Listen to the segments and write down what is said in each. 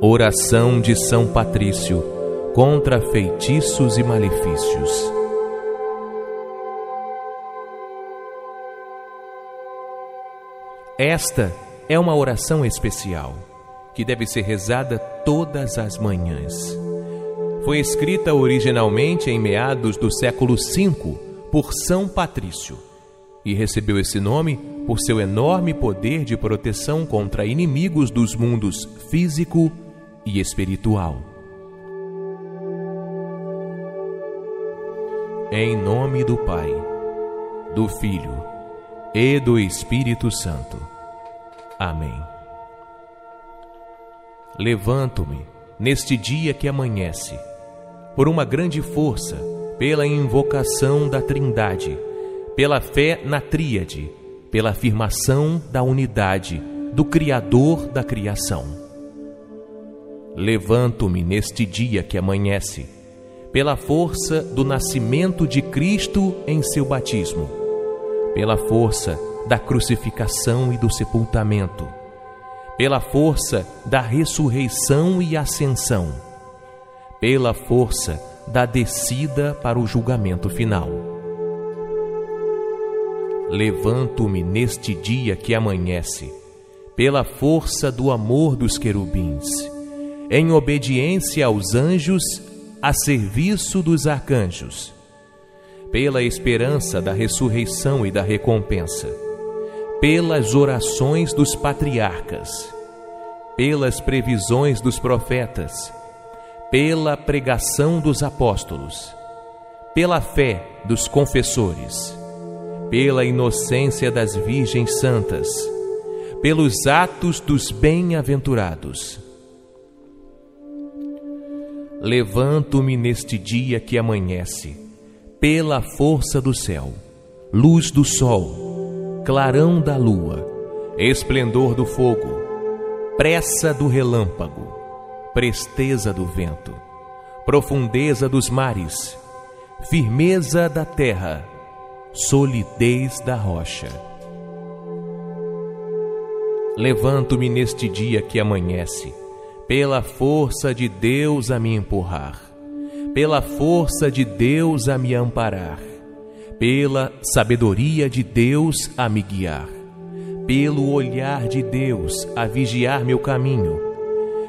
Oração de São Patrício contra feitiços e malefícios. Esta é uma oração especial que deve ser rezada todas as manhãs. Foi escrita originalmente em meados do século V por São Patrício e recebeu esse nome por seu enorme poder de proteção contra inimigos dos mundos físico e espiritual. Em nome do Pai, do Filho e do Espírito Santo. Amém. Levanto-me neste dia que amanhece, por uma grande força, pela invocação da Trindade, pela fé na Tríade, pela afirmação da unidade do Criador da criação Levanto-me neste dia que amanhece, pela força do nascimento de Cristo em seu batismo, pela força da crucificação e do sepultamento, pela força da ressurreição e ascensão, pela força da descida para o julgamento final. Levanto-me neste dia que amanhece, pela força do amor dos querubins em obediência aos anjos, a serviço dos arcanjos, pela esperança da ressurreição e da recompensa, pelas orações dos patriarcas, pelas previsões dos profetas, pela pregação dos apóstolos, pela fé dos confessores, pela inocência das virgens santas, pelos atos dos bem-aventurados Levanto-me neste dia que amanhece, pela força do céu, luz do sol, clarão da lua, esplendor do fogo, pressa do relâmpago, presteza do vento, profundeza dos mares, firmeza da terra, solidez da rocha. Levanto-me neste dia que amanhece, pela força de Deus a me empurrar, pela força de Deus a me amparar, pela sabedoria de Deus a me guiar, pelo olhar de Deus a vigiar meu caminho,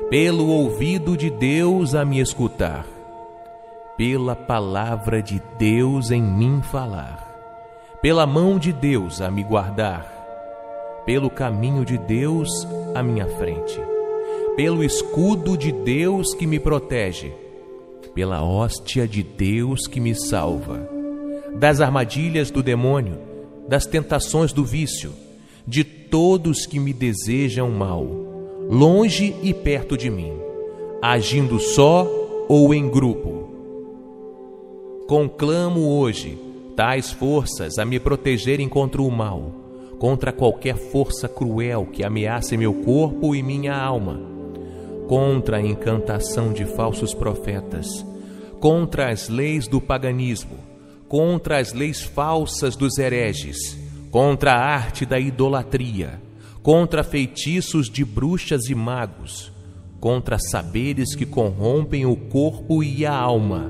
pelo ouvido de Deus a me escutar, pela palavra de Deus em mim falar, pela mão de Deus a me guardar, pelo caminho de Deus à minha frente pelo escudo de Deus que me protege, pela hóstia de Deus que me salva, das armadilhas do demônio, das tentações do vício, de todos que me desejam mal, longe e perto de mim, agindo só ou em grupo. Conclamo hoje tais forças a me protegerem contra o mal, contra qualquer força cruel que ameace meu corpo e minha alma contra a encantação de falsos profetas, contra as leis do paganismo, contra as leis falsas dos hereges, contra a arte da idolatria, contra feitiços de bruxas e magos, contra saberes que corrompem o corpo e a alma.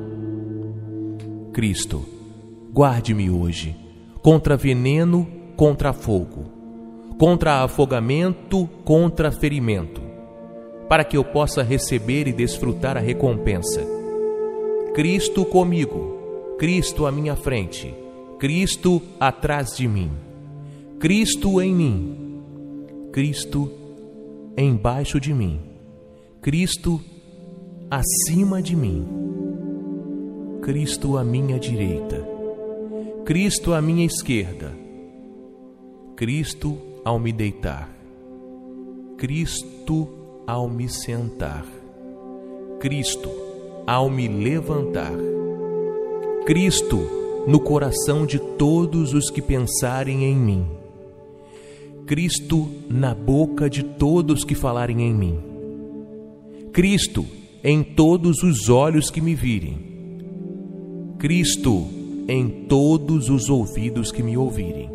Cristo, guarde-me hoje contra veneno, contra fogo, contra afogamento, contra ferimento para que eu possa receber e desfrutar a recompensa. Cristo comigo, Cristo à minha frente, Cristo atrás de mim, Cristo em mim, Cristo embaixo de mim, Cristo acima de mim, Cristo à minha direita, Cristo à minha esquerda, Cristo ao me deitar, Cristo ao me sentar, Cristo ao me levantar, Cristo no coração de todos os que pensarem em mim, Cristo na boca de todos que falarem em mim, Cristo em todos os olhos que me virem, Cristo em todos os ouvidos que me ouvirem.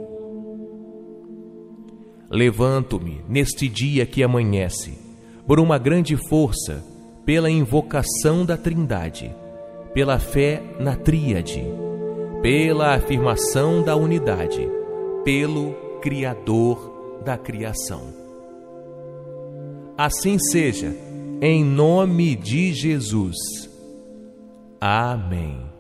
Levanto-me neste dia que amanhece por uma grande força, pela invocação da Trindade, pela fé na Tríade, pela afirmação da unidade, pelo Criador da criação. Assim seja, em nome de Jesus. Amém.